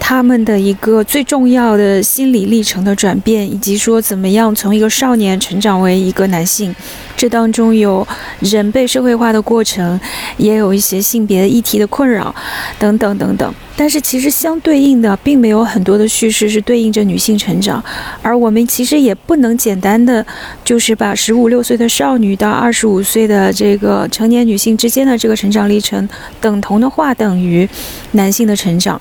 他们的一个最重要的心理历程的转变，以及说怎么样从一个少年成长为一个男性。这当中有人被社会化的过程，也有一些性别议题的困扰，等等等等。但是其实相对应的，并没有很多的叙事是对应着女性成长，而我们其实也不能简单的就是把十五六岁的少女到二十五岁的这个成年女性之间的这个成长历程等同的话等于男性的成长。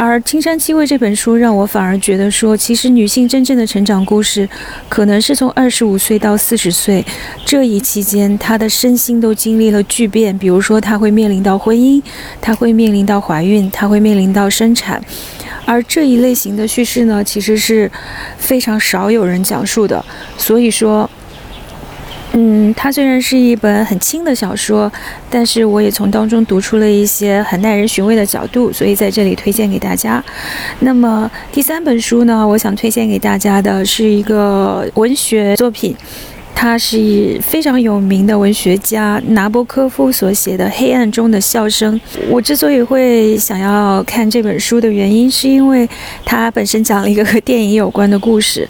而《青山七位》这本书让我反而觉得说，其实女性真正的成长故事，可能是从二十五岁到四十岁这一期间，她的身心都经历了巨变。比如说，她会面临到婚姻，她会面临到怀孕，她会面临到生产。而这一类型的叙事呢，其实是非常少有人讲述的。所以说。嗯，它虽然是一本很轻的小说，但是我也从当中读出了一些很耐人寻味的角度，所以在这里推荐给大家。那么第三本书呢，我想推荐给大家的是一个文学作品。他是非常有名的文学家拿波科夫所写的《黑暗中的笑声》。我之所以会想要看这本书的原因，是因为它本身讲了一个和电影有关的故事。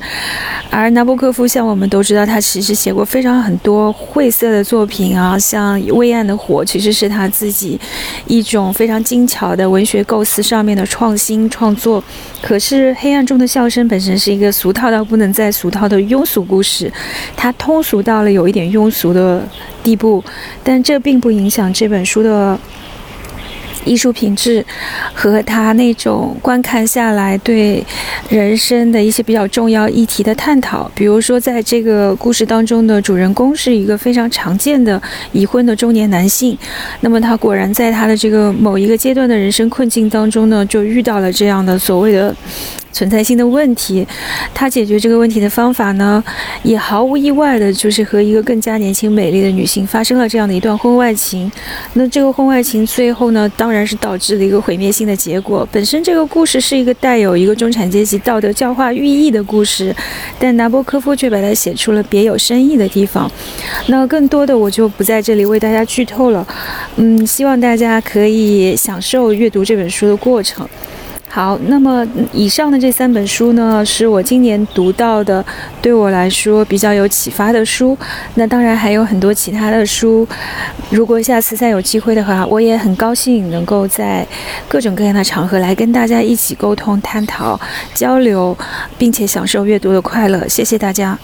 而拿波科夫，像我们都知道，他其实写过非常很多晦涩的作品啊，像《微暗的火》，其实是他自己一种非常精巧的文学构思上面的创新创作。可是《黑暗中的笑声》本身是一个俗套到不能再俗套的庸俗故事，它通。通俗到了有一点庸俗的地步，但这并不影响这本书的艺术品质和他那种观看下来对人生的一些比较重要议题的探讨。比如说，在这个故事当中的主人公是一个非常常见的已婚的中年男性，那么他果然在他的这个某一个阶段的人生困境当中呢，就遇到了这样的所谓的。<clears throat> <laughs> 存在性的问题，他解决这个问题的方法呢，也毫无意外的，就是和一个更加年轻美丽的女性发生了这样的一段婚外情。那这个婚外情最后呢，当然是导致了一个毁灭性的结果。本身这个故事是一个带有一个中产阶级道德教化寓意的故事，但拿波科夫却把它写出了别有深意的地方。那更多的我就不在这里为大家剧透了，嗯，希望大家可以享受阅读这本书的过程。好，那么以上的这三本书呢，是我今年读到的，对我来说比较有启发的书。那当然还有很多其他的书，如果下次再有机会的话，我也很高兴能够在各种各样的场合来跟大家一起沟通、探讨、交流，并且享受阅读的快乐。谢谢大家。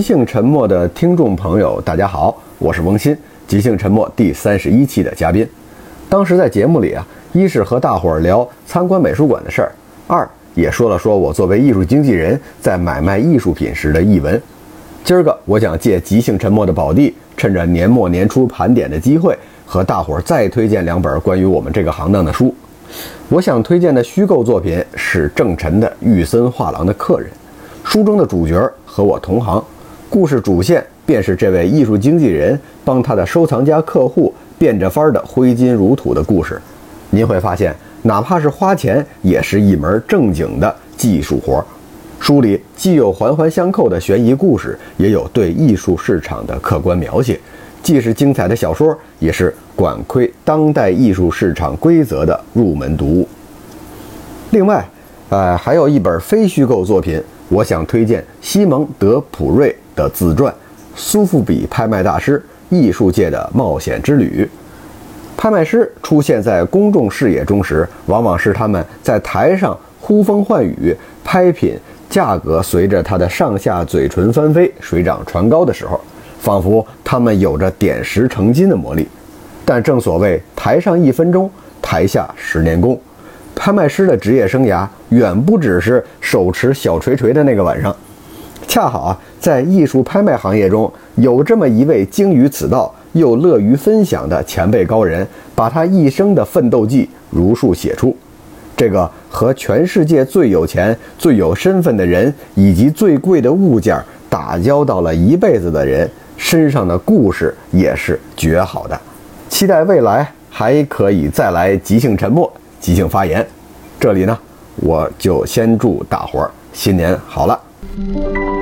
即兴沉默的听众朋友，大家好，我是翁鑫，即兴沉默第三十一期的嘉宾。当时在节目里啊，一是和大伙儿聊参观美术馆的事儿，二也说了说我作为艺术经纪人在买卖艺术品时的译文。今儿个我想借即兴沉默的宝地，趁着年末年初盘点的机会，和大伙儿再推荐两本关于我们这个行当的书。我想推荐的虚构作品是郑晨的《玉森画廊的客人》，书中的主角和我同行。故事主线便是这位艺术经纪人帮他的收藏家客户变着法儿的挥金如土的故事。您会发现，哪怕是花钱，也是一门正经的技术活。书里既有环环相扣的悬疑故事，也有对艺术市场的客观描写，既是精彩的小说，也是管窥当代艺术市场规则的入门读物。另外，呃，还有一本非虚构作品，我想推荐西蒙·德普瑞。的自传，苏富比拍卖大师艺术界的冒险之旅。拍卖师出现在公众视野中时，往往是他们在台上呼风唤雨，拍品价格随着他的上下嘴唇翻飞，水涨船高的时候，仿佛他们有着点石成金的魔力。但正所谓台上一分钟，台下十年功，拍卖师的职业生涯远不只是手持小锤锤的那个晚上。恰好啊，在艺术拍卖行业中有这么一位精于此道又乐于分享的前辈高人，把他一生的奋斗记如数写出。这个和全世界最有钱、最有身份的人以及最贵的物件打交道了一辈子的人身上的故事也是绝好的。期待未来还可以再来即兴沉默、即兴发言。这里呢，我就先祝大伙儿新年好了。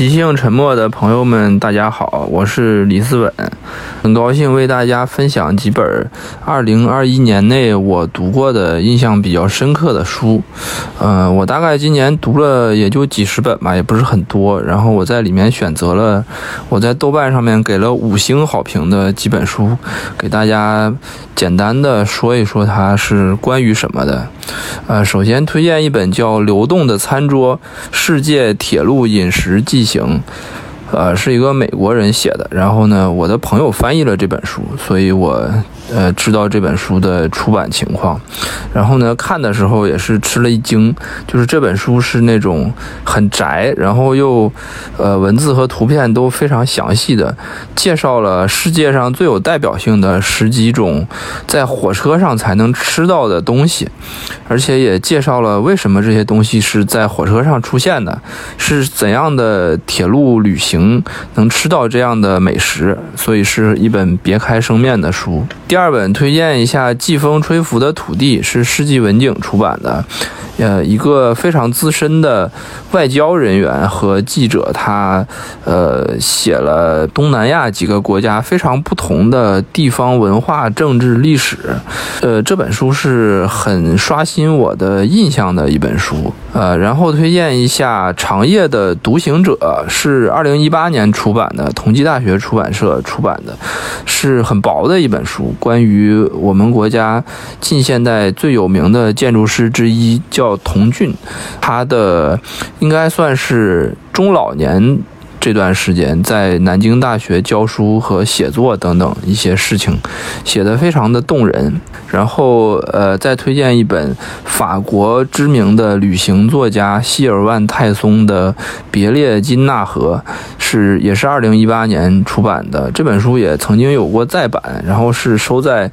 即兴沉默的朋友们，大家好，我是李思稳，很高兴为大家分享几本2021年内我读过的印象比较深刻的书。呃，我大概今年读了也就几十本吧，也不是很多。然后我在里面选择了我在豆瓣上面给了五星好评的几本书，给大家简单的说一说它是关于什么的。呃，首先推荐一本叫《流动的餐桌：世界铁路饮食记行》，呃，是一个美国人写的。然后呢，我的朋友翻译了这本书，所以我呃知道这本书的出版情况。然后呢，看的时候也是吃了一惊，就是这本书是那种很宅，然后又呃文字和图片都非常详细的介绍了世界上最有代表性的十几种在火车上才能吃到的东西，而且也介绍了为什么这些东西是在火车上出现的，是怎样的铁路旅行能吃到这样的美食，所以是一本别开生面的书。第二二本推荐一下《季风吹拂的土地》，是世纪文景出版的，呃，一个非常资深的外交人员和记者，他呃写了东南亚几个国家非常不同的地方文化、政治、历史，呃，这本书是很刷新我的印象的一本书。呃，然后推荐一下《长夜的独行者》，是二零一八年出版的，同济大学出版社出版的，是很薄的一本书，关于我们国家近现代最有名的建筑师之一，叫童俊，他的应该算是中老年。这段时间在南京大学教书和写作等等一些事情，写得非常的动人。然后，呃，再推荐一本法国知名的旅行作家希尔万泰松的《别列金纳河》，是也是二零一八年出版的。这本书也曾经有过再版，然后是收在。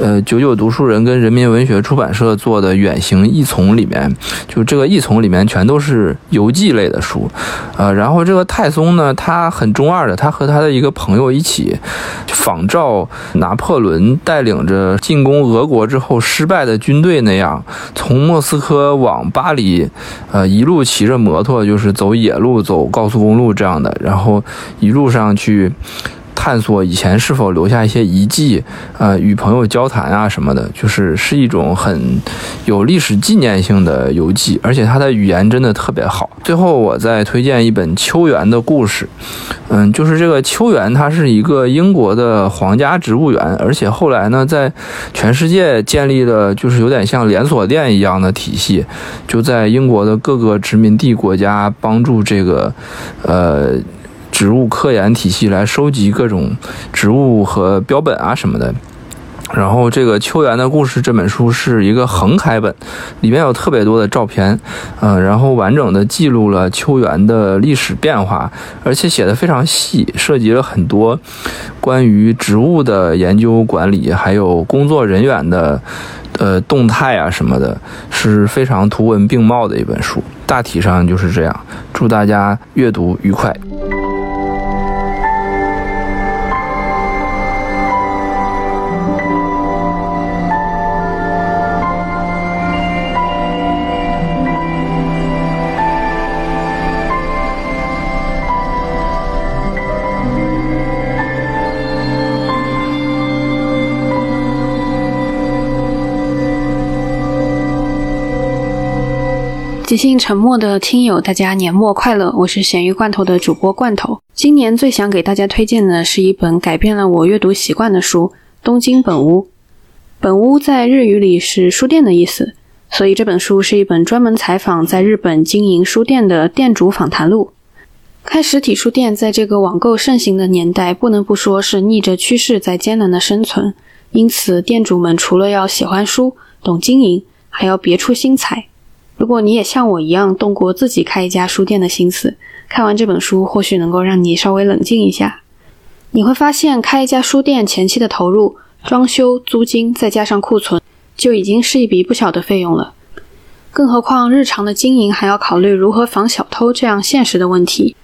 呃，九九读书人跟人民文学出版社做的远行异丛里面，就这个异丛里面全都是游记类的书，呃，然后这个泰松呢，他很中二的，他和他的一个朋友一起仿照拿破仑带领着进攻俄国之后失败的军队那样，从莫斯科往巴黎，呃，一路骑着摩托，就是走野路、走高速公路这样的，然后一路上去。探索以前是否留下一些遗迹，呃，与朋友交谈啊什么的，就是是一种很有历史纪念性的游记，而且它的语言真的特别好。最后，我再推荐一本秋园的故事，嗯，就是这个秋园，它是一个英国的皇家植物园，而且后来呢，在全世界建立了就是有点像连锁店一样的体系，就在英国的各个殖民地国家帮助这个，呃。植物科研体系来收集各种植物和标本啊什么的，然后这个秋园的故事这本书是一个横开本，里面有特别多的照片，嗯，然后完整的记录了秋园的历史变化，而且写的非常细，涉及了很多关于植物的研究管理，还有工作人员的呃动态啊什么的，是非常图文并茂的一本书。大体上就是这样，祝大家阅读愉快。即兴沉默的听友，大家年末快乐！我是咸鱼罐头的主播罐头。今年最想给大家推荐的是一本改变了我阅读习惯的书《东京本屋》。本屋在日语里是书店的意思，所以这本书是一本专门采访在日本经营书店的店主访谈录。开实体书店在这个网购盛行的年代，不能不说是逆着趋势在艰难的生存。因此，店主们除了要喜欢书、懂经营，还要别出心裁。如果你也像我一样动过自己开一家书店的心思，看完这本书或许能够让你稍微冷静一下。你会发现，开一家书店前期的投入、装修、租金，再加上库存，就已经是一笔不小的费用了。更何况日常的经营还要考虑如何防小偷这样现实的问题。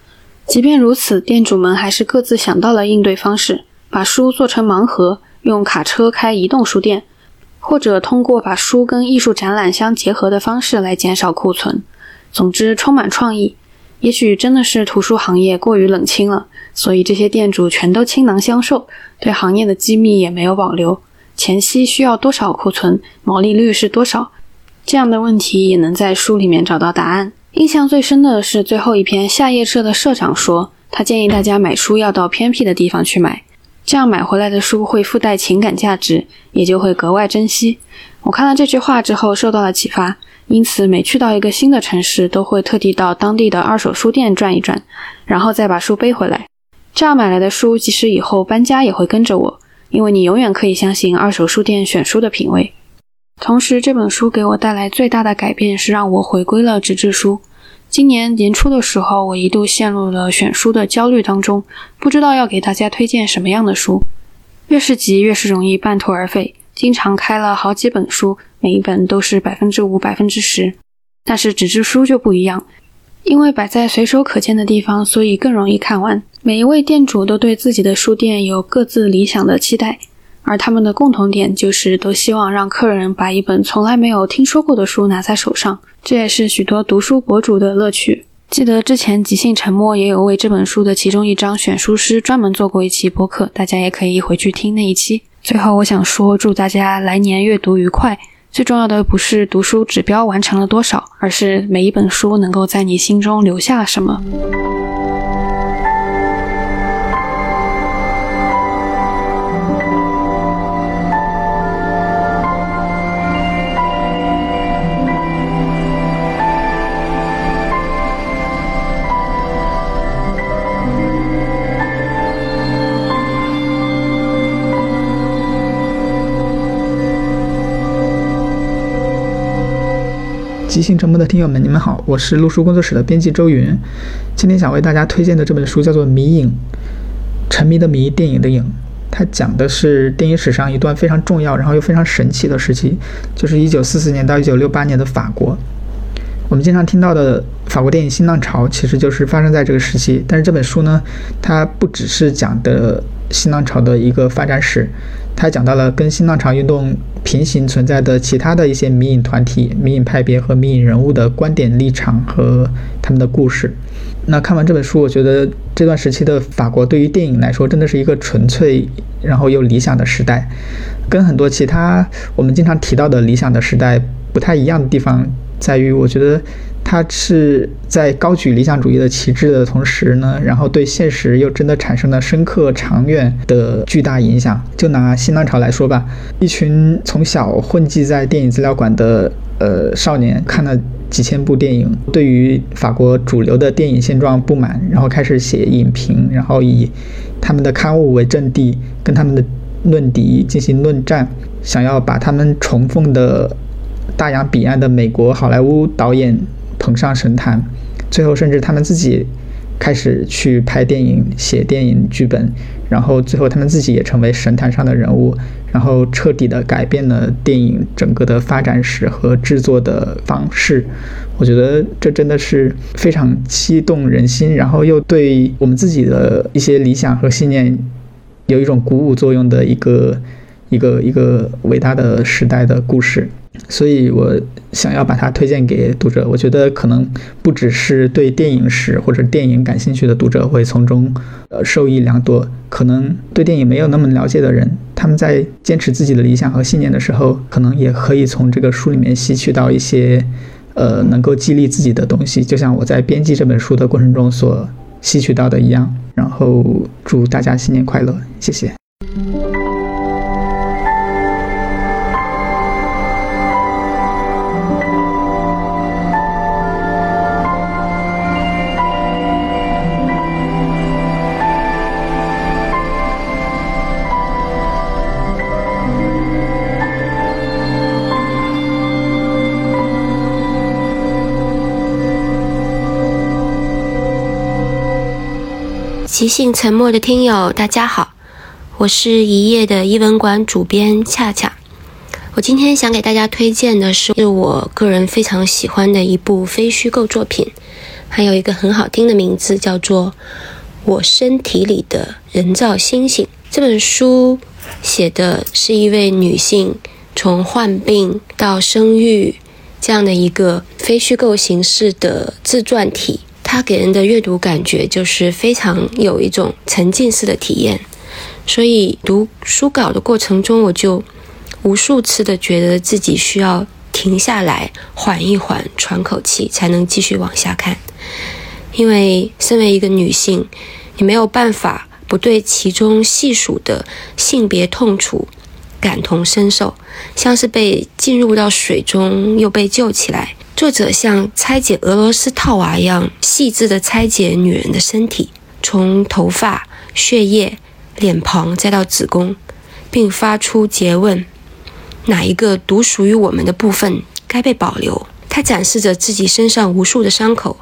即便如此，店主们还是各自想到了应对方式，把书做成盲盒，用卡车开移动书店。或者通过把书跟艺术展览相结合的方式来减少库存，总之充满创意。也许真的是图书行业过于冷清了，所以这些店主全都倾囊相授，对行业的机密也没有保留。前期需要多少库存，毛利率是多少，这样的问题也能在书里面找到答案。印象最深的是最后一篇，夏夜社的社长说，他建议大家买书要到偏僻的地方去买。这样买回来的书会附带情感价值，也就会格外珍惜。我看到这句话之后受到了启发，因此每去到一个新的城市，都会特地到当地的二手书店转一转，然后再把书背回来。这样买来的书，即使以后搬家也会跟着我，因为你永远可以相信二手书店选书的品味。同时，这本书给我带来最大的改变是让我回归了纸质书。今年年初的时候，我一度陷入了选书的焦虑当中，不知道要给大家推荐什么样的书。越是急，越是容易半途而废，经常开了好几本书，每一本都是百分之五、百分之十。但是纸质书就不一样，因为摆在随手可见的地方，所以更容易看完。每一位店主都对自己的书店有各自理想的期待，而他们的共同点就是都希望让客人把一本从来没有听说过的书拿在手上。这也是许多读书博主的乐趣。记得之前即兴沉默也有为这本书的其中一章选书师专门做过一期播客，大家也可以回去听那一期。最后，我想说，祝大家来年阅读愉快。最重要的不是读书指标完成了多少，而是每一本书能够在你心中留下什么。即兴沉默的听友们，你们好，我是录书工作室的编辑周云。今天想为大家推荐的这本书叫做《迷影》，沉迷的迷，电影的影。它讲的是电影史上一段非常重要，然后又非常神奇的时期，就是1944年到1968年的法国。我们经常听到的法国电影新浪潮，其实就是发生在这个时期。但是这本书呢，它不只是讲的新浪潮的一个发展史。它讲到了跟新浪潮运动平行存在的其他的一些迷影团体、迷影派别和迷影人物的观点立场和他们的故事。那看完这本书，我觉得这段时期的法国对于电影来说，真的是一个纯粹然后又理想的时代，跟很多其他我们经常提到的理想的时代不太一样的地方在于，我觉得。他是在高举理想主义的旗帜的同时呢，然后对现实又真的产生了深刻、长远的巨大影响。就拿新浪潮来说吧，一群从小混迹在电影资料馆的呃少年，看了几千部电影，对于法国主流的电影现状不满，然后开始写影评，然后以他们的刊物为阵地，跟他们的论敌进行论战，想要把他们崇奉的大洋彼岸的美国好莱坞导演。捧上神坛，最后甚至他们自己开始去拍电影、写电影剧本，然后最后他们自己也成为神坛上的人物，然后彻底的改变了电影整个的发展史和制作的方式。我觉得这真的是非常激动人心，然后又对我们自己的一些理想和信念有一种鼓舞作用的一个一个一个伟大的时代的故事。所以我想要把它推荐给读者。我觉得可能不只是对电影史或者电影感兴趣的读者会从中呃受益良多，可能对电影没有那么了解的人，他们在坚持自己的理想和信念的时候，可能也可以从这个书里面吸取到一些呃，能够激励自己的东西，就像我在编辑这本书的过程中所吸取到的一样。然后祝大家新年快乐，谢谢。即兴沉默的听友，大家好，我是一夜的译文馆主编恰恰。我今天想给大家推荐的是我个人非常喜欢的一部非虚构作品，还有一个很好听的名字，叫做《我身体里的人造星星》。这本书写的是一位女性从患病到生育这样的一个非虚构形式的自传体。它给人的阅读感觉就是非常有一种沉浸式的体验，所以读书稿的过程中，我就无数次的觉得自己需要停下来缓一缓，喘口气，才能继续往下看。因为身为一个女性，你没有办法不对其中细数的性别痛楚感同身受，像是被浸入到水中又被救起来。作者像拆解俄罗斯套娃一样细致地拆解女人的身体，从头发、血液、脸庞再到子宫，并发出诘问：哪一个独属于我们的部分该被保留？他展示着自己身上无数的伤口，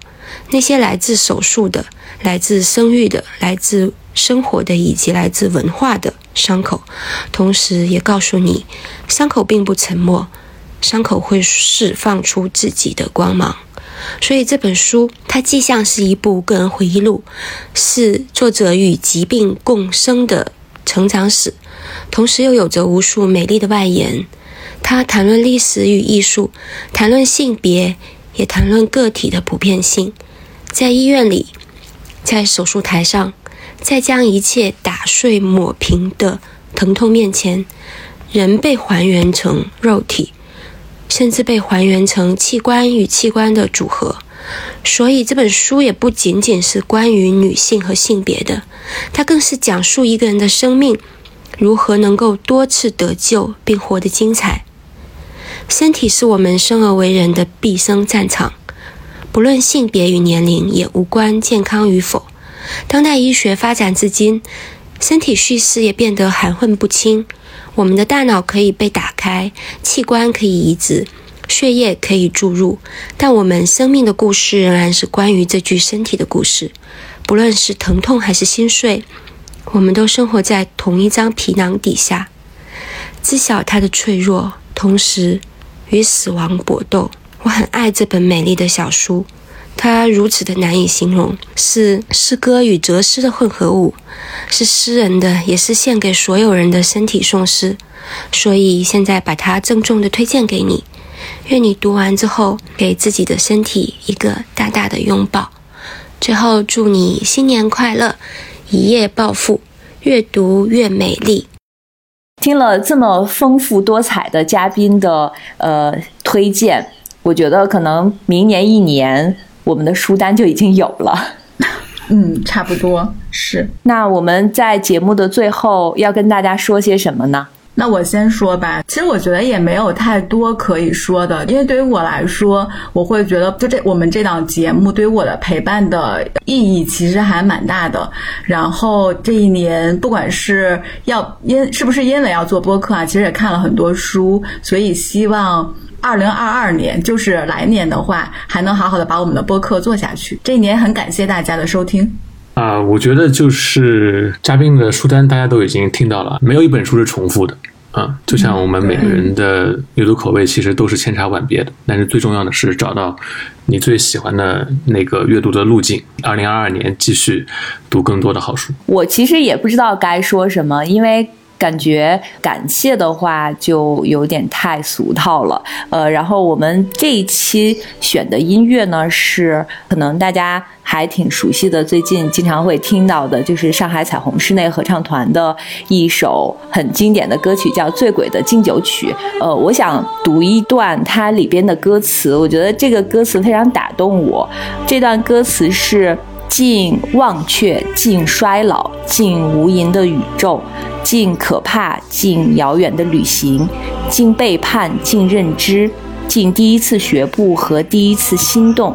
那些来自手术的、来自生育的、来自生活的以及来自文化的伤口，同时也告诉你，伤口并不沉默。伤口会释放出自己的光芒，所以这本书它既像是一部个人回忆录，是作者与疾病共生的成长史，同时又有着无数美丽的外延。他谈论历史与艺术，谈论性别，也谈论个体的普遍性。在医院里，在手术台上，在将一切打碎抹平的疼痛面前，人被还原成肉体。甚至被还原成器官与器官的组合，所以这本书也不仅仅是关于女性和性别的，它更是讲述一个人的生命如何能够多次得救并活得精彩。身体是我们生而为人的毕生战场，不论性别与年龄，也无关健康与否。当代医学发展至今，身体叙事也变得含混不清。我们的大脑可以被打开，器官可以移植，血液可以注入，但我们生命的故事仍然是关于这具身体的故事。不论是疼痛还是心碎，我们都生活在同一张皮囊底下，知晓它的脆弱，同时与死亡搏斗。我很爱这本美丽的小书。它如此的难以形容，是诗歌与哲诗的混合物，是诗人的，也是献给所有人的身体颂诗。所以现在把它郑重的推荐给你，愿你读完之后给自己的身体一个大大的拥抱。最后祝你新年快乐，一夜暴富，越读越美丽。听了这么丰富多彩的嘉宾的呃推荐，我觉得可能明年一年。我们的书单就已经有了，<laughs> 嗯，差不多是。那我们在节目的最后要跟大家说些什么呢？那我先说吧。其实我觉得也没有太多可以说的，因为对于我来说，我会觉得就这我们这档节目对于我的陪伴的意义其实还蛮大的。然后这一年，不管是要因是不是因为要做播客啊，其实也看了很多书，所以希望。二零二二年就是来年的话，还能好好的把我们的播客做下去。这一年很感谢大家的收听。啊，我觉得就是嘉宾的书单大家都已经听到了，没有一本书是重复的啊。就像我们每个人的阅读口味其实都是千差万别的，但是最重要的是找到你最喜欢的那个阅读的路径。二零二二年继续读更多的好书。我其实也不知道该说什么，因为。感觉感谢的话就有点太俗套了。呃，然后我们这一期选的音乐呢，是可能大家还挺熟悉的，最近经常会听到的，就是上海彩虹室内合唱团的一首很经典的歌曲，叫《醉鬼的敬酒曲》。呃，我想读一段它里边的歌词，我觉得这个歌词非常打动我。这段歌词是。尽忘却，尽衰老，尽无垠的宇宙，尽可怕，尽遥远的旅行，尽背叛，尽认知，尽第一次学步和第一次心动，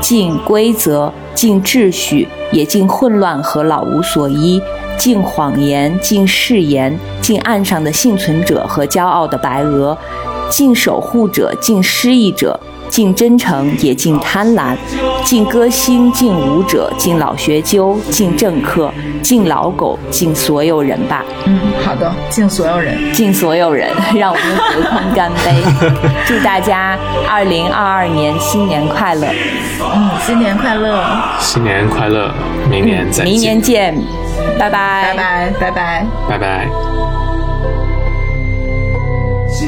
尽规则，尽秩序，也尽混乱和老无所依，尽谎言，尽誓言，尽岸上的幸存者和骄傲的白鹅，尽守护者，尽失意者。尽真诚，也敬贪婪；敬歌星，敬舞者，敬老学究，敬政客，敬老狗，敬所有人吧。嗯，好的，敬所有人，敬所有人，<laughs> 让我们隔空干杯，<laughs> 祝大家二零二二年新年快乐。嗯，新年快乐，新年快乐，明年再见，明年见，拜拜，拜拜，拜拜，拜拜。在。